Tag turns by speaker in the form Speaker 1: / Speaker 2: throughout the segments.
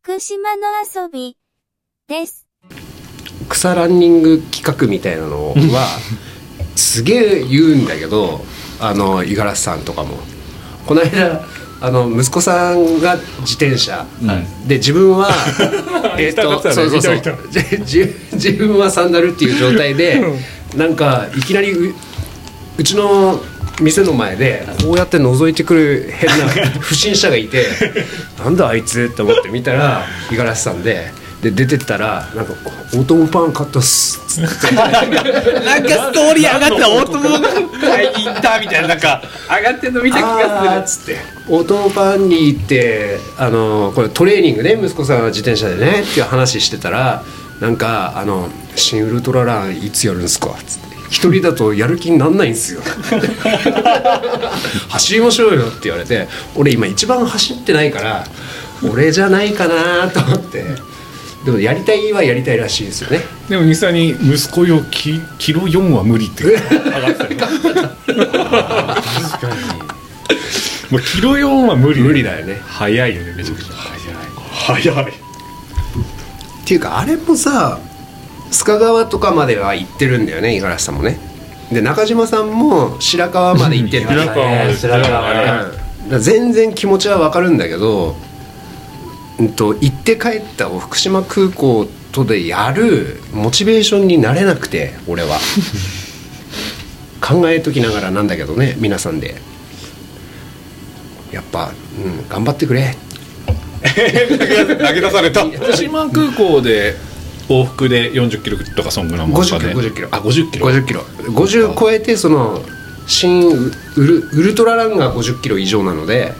Speaker 1: 福島の遊びです。
Speaker 2: 草ランニング企画みたいなのは すげえ言うんだけどあの五十嵐さんとかも。この間あの息子さんが自転車、で自分は えっと
Speaker 3: 見たことある
Speaker 2: そうそうそう。自分はサンダルっていう状態でなんかいきなりううちの店の前でこうやって覗いてくる変な不審者がいて なんだあいつって思って見たら五十嵐さんでで出てったらなんか「オートムパン買ったっす」っつって
Speaker 4: なんかストーリー上がったオートモが買いに行ったみたいななんか上がってんの見た気
Speaker 2: あー
Speaker 4: が
Speaker 2: っつってオートムパンに行ってあのこれトレーニングね息子さんは自転車でねっていう話してたらなんかあの「新ウルトラランいつやるんすか?」っつって。一人だとやる気になんないんすよ。走りましょうよって言われて俺今一番走ってないから俺じゃないかなと思って。でもやりたいはやりたいらしいですよね。
Speaker 3: でも実際に息子よキキロ4は無理って。上がってたね確かに。もうキロ4は無理
Speaker 2: 無理だよね。
Speaker 3: 早いよねめちゃくちゃ。早い。早い。
Speaker 2: っていうかあれもさ須賀川とかまでは行ってるんだよね五十嵐さんもね。で中島さんも白川まで行ってる。
Speaker 3: 白川まで。
Speaker 4: 白川まで。
Speaker 2: うん。全然気持ちはわかるんだけど、うん、と行って帰ったを福島空港とでやるモチベーションになれなくて俺は。考えときながらなんだけどね皆さんで。やっぱ、うん、頑張ってくれ。
Speaker 3: 投げ出された。福島空港で往復で40キロとかそんぐらいもんかね。
Speaker 2: 50キロ50キロ。
Speaker 3: あ50キロ。
Speaker 2: 50キロ。50超えてその新ウルウルトラランが50キロ以上なので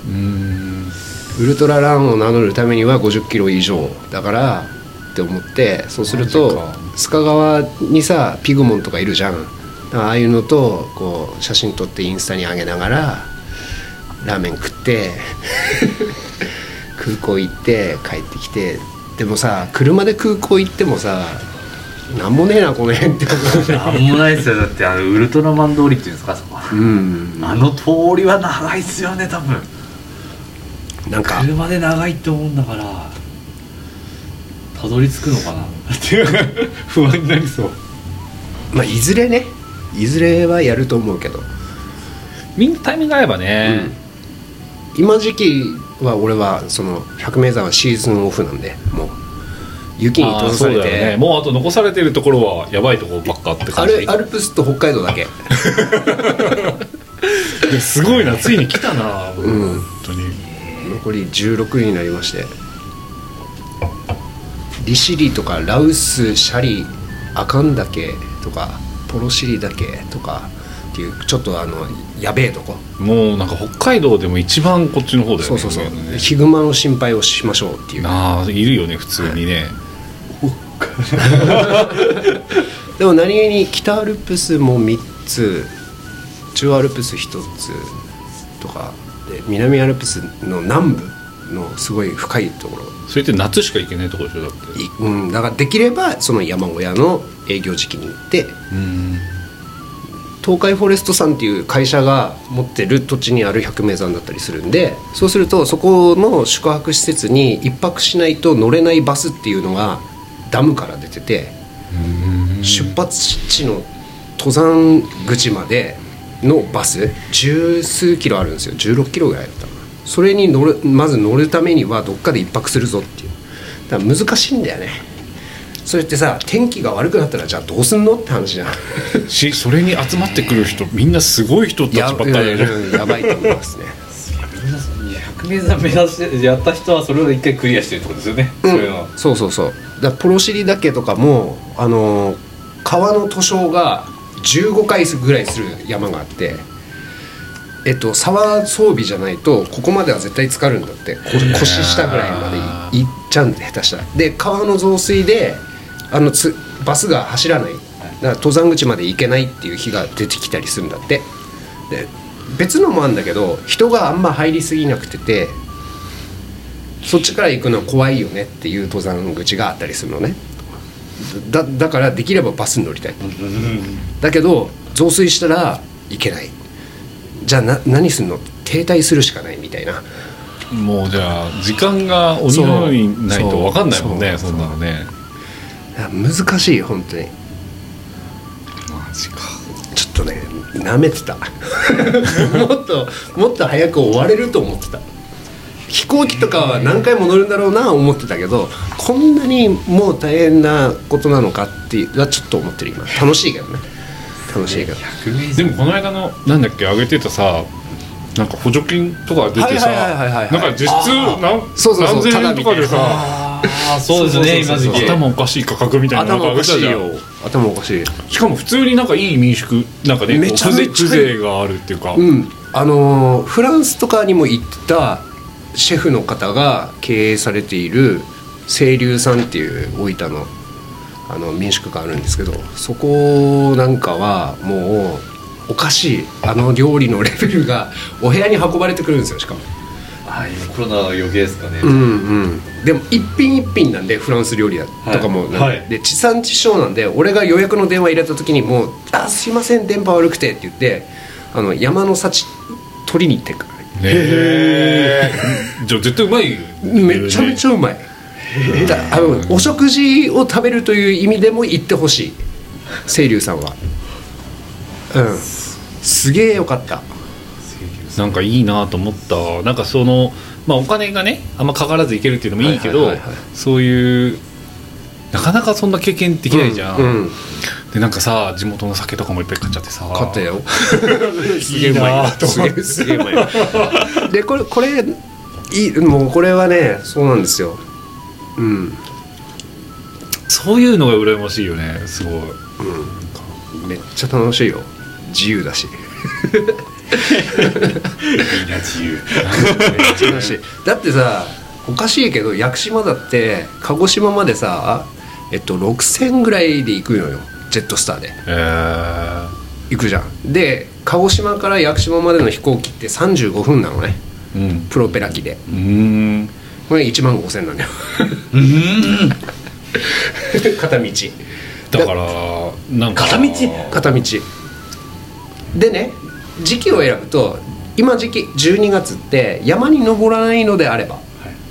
Speaker 2: ウルトラランを名乗るためには50キロ以上だからって思ってそうすると
Speaker 3: マ
Speaker 2: 須賀川にさピグモンとかいるじゃん。ああいうのとこう写真撮ってインスタに上げながらラーメン食って 空港行って帰ってきてでもさ車で空港行ってもさなんもねえなこの辺って
Speaker 4: なんもないですよ。だってあのウルトラマン通りっていうんですかそこ
Speaker 2: うん。
Speaker 4: あの通りは長いっすよね多分。
Speaker 2: なんか
Speaker 4: 車で長いって思うんだからたどり着くのかな。
Speaker 3: っていう不安になりそう。
Speaker 2: まあいずれねいずれはやると思うけど。
Speaker 3: みんなタイミング合えばね、
Speaker 2: 今時期は俺はその百名山はシーズンオフなんでもう雪に閉ざされ
Speaker 3: そうだよね。
Speaker 2: て
Speaker 3: もうあと残されてるところはやばいところばっかって
Speaker 2: ア
Speaker 3: 感じ。
Speaker 2: ルアルプスと北海道だけ。
Speaker 3: すごいなついに来たな、
Speaker 2: ん。
Speaker 3: 本当に。
Speaker 2: 残り16になりまして。利尻とかラウスシャリアカン岳とかポロシリ岳とかっていうちょっとあのやべえとこ
Speaker 3: もうなんか北海道でも一番こっちの方だよね
Speaker 2: そうそうそう
Speaker 3: ね
Speaker 2: ヒグマの心配をしましょうっていう
Speaker 3: ああいるよね普通にね、
Speaker 2: でも何気に北アルプスも3つ中アルプス1つとかで南アルプスの南部のすごい深いところ
Speaker 3: それって夏しか行けないところでしょだって
Speaker 2: うん、だからできればその山小屋の営業時期に行って
Speaker 3: うん
Speaker 2: 東海フォレストさんっていう会社が持ってる土地にある百名山だったりするんでそうするとそこの宿泊施設に一泊しないと乗れないバスっていうのがダムから出てて出発地の登山口までのバス十数キロあるんですよ。16キロぐらいだったかな。それに乗るまず乗るためにはどっかで一泊するぞっていう。だから難しいんだよねそれってさ天気が悪くなったらじゃあどうすんのって話じゃん。
Speaker 3: しそれに集まってくる人みんなすごい人たち
Speaker 2: や
Speaker 3: ばっかりだよね。
Speaker 2: うんやばいと思いますね。
Speaker 4: 100名山目指してやった人はそれを一回クリアしてるってことですよね、そういうの。は
Speaker 2: そうそうそう。だからポロシリ岳とかもあのー川の図章が15回ぐらいする山があってえっと沢装備じゃないとここまでは絶対浸かるんだって。こ腰下ぐらいまでいいっちゃうんで下手したら。で川の増水であのつバスが走らない。だから登山口まで行けないっていう日が出てきたりするんだって。で別のもあるんだけど人があんま入りすぎなくててそっちから行くのは怖いよねっていう登山口があったりするのね。だだからできればバスに乗りたい。だけど増水したら行けない。じゃあな何すんの？停滞するしかないみたいな。
Speaker 3: もうじゃあ時間が鬼のようにないと分かんないもんね
Speaker 2: そ
Speaker 3: んなのね
Speaker 2: 難しい本当に。
Speaker 3: マジか。
Speaker 2: ちょっとねなめてた。もっともっと早く終われると思ってた。飛行機とかは何回も乗るんだろうな思ってたけどこんなにもう大変なことなのかっていうはちょっと思ってる今。楽しいけどね。楽しいけど。
Speaker 3: でもこの間のなんだっけ上げてたさなんか補助金とか出てさ
Speaker 2: はいはいはいはいはい
Speaker 3: なんか実質なん
Speaker 2: そうそうそう。
Speaker 3: 何千円とかでさ
Speaker 4: ああそうですね今時期。
Speaker 3: 頭おかしい価格みたいなの
Speaker 2: 頭おかしいよ頭おかしい。
Speaker 3: しかも普通になんかいい民宿なんかね
Speaker 2: めちゃめちゃ
Speaker 3: 風情があるっていうか。
Speaker 2: うん。あのーフランスとかにも行ったシェフの方が経営されている清流さんっていう大分のあの民宿があるんですけどそこなんかはもうおかしい。あの料理のレベルがお部屋に運ばれてくるんですよしかも
Speaker 4: あ今コロナの余計ですかね。
Speaker 2: うんうん。でも一品一品なんでフランス料理だとかも。
Speaker 4: はい。
Speaker 2: で地産地消なんで俺が予約の電話入れた時にもう「あすいません電波悪くて」って言ってあの山の幸取りに行ってくる
Speaker 3: ね。え。じゃあ絶対うまい
Speaker 2: めちゃめちゃうまい。だあのお食事を食べるという意味でも行ってほしい。清流さんは。うん。すげえよかった
Speaker 3: なんかいいなと思った。なんかそのまあお金がねあんまかからず行けるっていうのもいいけど、そういうなかなかそんな経験できないじゃん、
Speaker 2: うんうん。
Speaker 3: でなんかさ地元の酒とかもいっぱい買っちゃってさ。
Speaker 2: 買ったよ。す
Speaker 3: いいなと
Speaker 2: すげえすげえうまいよでこれこれいいもうこれはねそうなんですよ。うん。
Speaker 3: そういうのが羨ましいよねすごい。
Speaker 2: めっちゃ楽しいよ。自由だし
Speaker 4: いいな自由。
Speaker 2: だってさおかしいけど屋久島だって鹿児島までさえっと6000ぐらいで行くのよ。ジェットスターで。
Speaker 3: えー、
Speaker 2: 行くじゃん。で鹿児島から屋久島までの飛行機って35分なのね。
Speaker 3: うん。
Speaker 2: プロペラ機で。
Speaker 3: うーん。
Speaker 2: これ1万5000なんだよ。片道。
Speaker 3: だからなんか。
Speaker 4: 片道。
Speaker 2: 片道。でね時期を選ぶと今時期12月って山に登らないのであれば、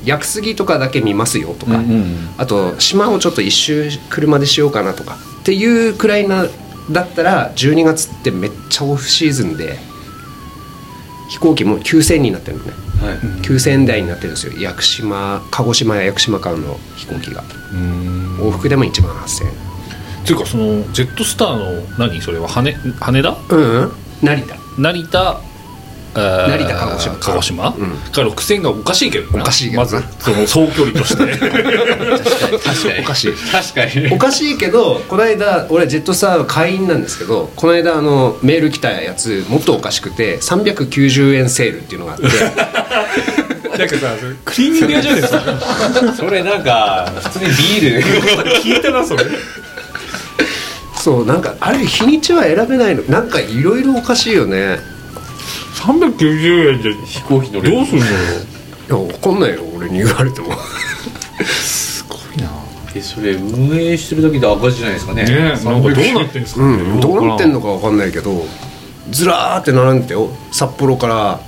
Speaker 2: 屋久杉とかだけ見ますよとか、
Speaker 3: うんうん
Speaker 2: あと島をちょっと一周車でしようかなとかっていうくらいなだったら12月ってめっちゃオフシーズンで飛行機も9000になってるのね。
Speaker 4: はい。
Speaker 2: 9000円台になってるんですよ。屋久島鹿児島や屋久島間の飛行機が。往復でも1万8000円。
Speaker 3: っていうかそのジェットスターの何それは羽羽田？
Speaker 2: うん、うん、成田
Speaker 3: 成田えー
Speaker 2: 成田鹿児島。
Speaker 3: 鹿児島、
Speaker 2: うん。
Speaker 3: が6000がおかしいけどな
Speaker 2: おかしいけどな
Speaker 3: まずその総距離として。
Speaker 4: 確かに。
Speaker 2: おかしい
Speaker 4: 確かに。
Speaker 2: おかしいけどこの間俺ジェットスター会員なんですけどこの間あのメール来たやつもっとおかしくて390円セールっていうのがあって。
Speaker 3: なんかさクリーニング屋じゃねえか？
Speaker 4: それなんか普通にビール。
Speaker 3: 聞いたなそれ
Speaker 2: そうなんかあれ日にちは選べないの。なんかいろいろおかしいよね。
Speaker 3: 390円じゃ
Speaker 4: 飛行機乗れる。
Speaker 3: どうするのよ。
Speaker 2: いやわかんないよ俺に言われても。
Speaker 3: すごいな。
Speaker 4: えそれ運営してるだけで赤字じゃないですかね。
Speaker 3: ねえなんかどうなってんですか
Speaker 2: う
Speaker 3: ね、
Speaker 2: んどうなってんのかわかんないけどずらーって並んでたよ札幌から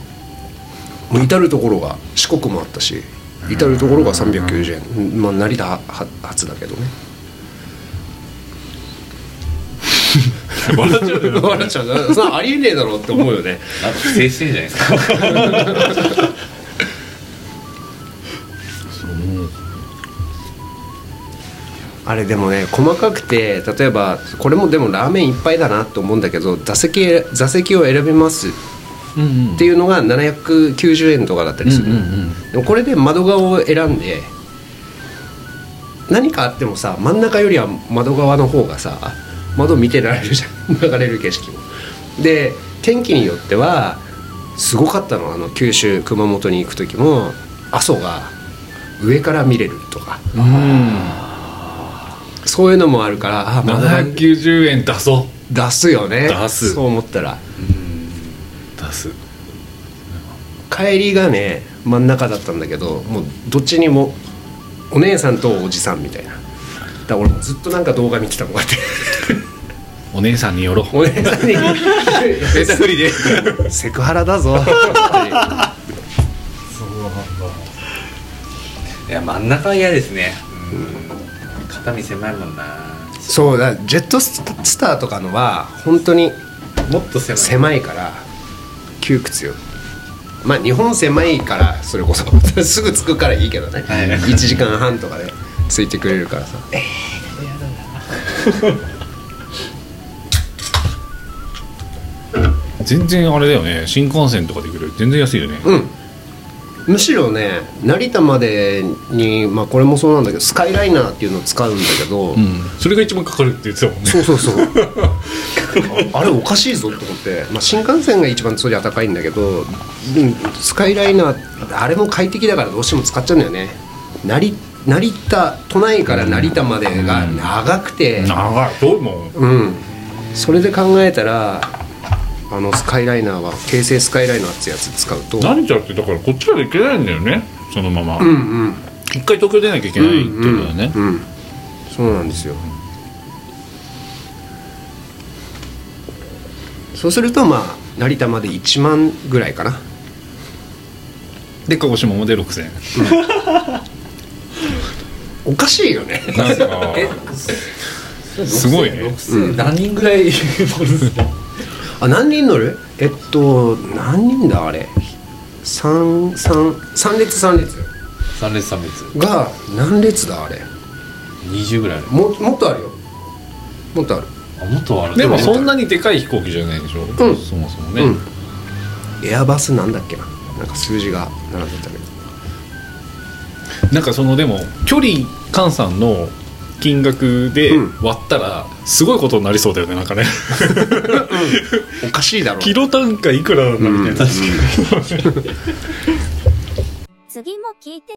Speaker 2: もう至る所が四国もあったし至る所が390円。まあ成田は初だけどね
Speaker 3: 笑っちゃうよ
Speaker 2: 笑っちゃう。そんなありえねえだろって思うよね。
Speaker 4: なんか不正してんじゃないですか。
Speaker 2: あれでもね細かくて例えばこれもでもラーメンいっぱいだなと思うんだけど座席座席を選びます
Speaker 3: うんうん。
Speaker 2: っていうのが790円とかだったりする、
Speaker 3: うんうんうん。
Speaker 2: でもこれで窓側を選んで何かあってもさ真ん中よりは窓側の方がさ窓見てられるじゃん流れる景色もで天気によってはすごかったのあの九州熊本に行く時も阿蘇が上から見れるとか。そういうのもあるからあ窓側に
Speaker 3: 790円出そ
Speaker 2: 出すよね。
Speaker 3: 出す。
Speaker 2: そう思ったら。
Speaker 3: う出す。
Speaker 2: 帰りがね真ん中だったんだけどもうどっちにもお姉さんとおじさんみたいな。だから俺もずっとなんか動画見てたのこうやって
Speaker 3: お姉さんによろう。
Speaker 2: お姉さんに
Speaker 4: ネタフリで。
Speaker 2: セクハラだぞ。
Speaker 3: そう
Speaker 4: いや真ん中は嫌ですね。うん。肩身狭いもんな。
Speaker 2: そうだ。ジェットスターとかのは本当に
Speaker 4: もっと狭い。
Speaker 2: 狭いから窮屈よ。まあ日本狭いからそれこそ。すぐ着くからいいけどね、
Speaker 4: はい。
Speaker 2: 1時間半とかで着いてくれるからさ
Speaker 3: 全然あれだよね。新幹線とかで行くより全然安いよね。
Speaker 2: うん。むしろね成田までにまあこれもそうなんだけどスカイライナーっていうのを使うんだけど、
Speaker 3: うん。それが一番かかるって言ってたもんね。
Speaker 2: そうそうそう。あ あれおかしいぞと思って、まあ、新幹線が一番そりゃ高いんだけど、うん、スカイライナーあれも快適だからどうしても使っちゃうんだよね。成成田都内から成田までが長くて。
Speaker 3: 長い。遠いもん。
Speaker 2: うん。それで考えたらあのスカイライナーは京成スカイライナーってやつ使うと。
Speaker 3: 成田ってだからこっちから行けないんだよね。そのまま、
Speaker 2: うんうん。
Speaker 3: 一回東京出なきゃいけないっていうことだよね、
Speaker 2: うん、そうなんですよ。そうするとまあ成田まで1万ぐらいかな。
Speaker 3: で鹿児島まで6000円
Speaker 2: おかしいよね。
Speaker 3: なんか すごいね。
Speaker 4: 6000何人ぐらい乗るんですか？
Speaker 2: あ何人乗る？えっと何人だあれ？三三三列三列。
Speaker 4: 3列3列。
Speaker 2: が何列だあれ
Speaker 4: ？20ぐらいある。
Speaker 2: ももっとあるよ。もっとある。
Speaker 4: あもっとある。
Speaker 3: でもそんなにでかい飛行機じゃないでしょ、
Speaker 2: うん。
Speaker 3: そもそもね、
Speaker 2: うん。エアバスなんだっけな？なんか数字が並んでたけど
Speaker 3: なんかそのでも距離換算の金額で
Speaker 2: うん。
Speaker 3: 割ったらすごいことになりそうだよねなんかね。
Speaker 2: おかしいだろ。
Speaker 3: キロ単価いくらなんだみたいな、
Speaker 2: うん
Speaker 1: 次も聞いて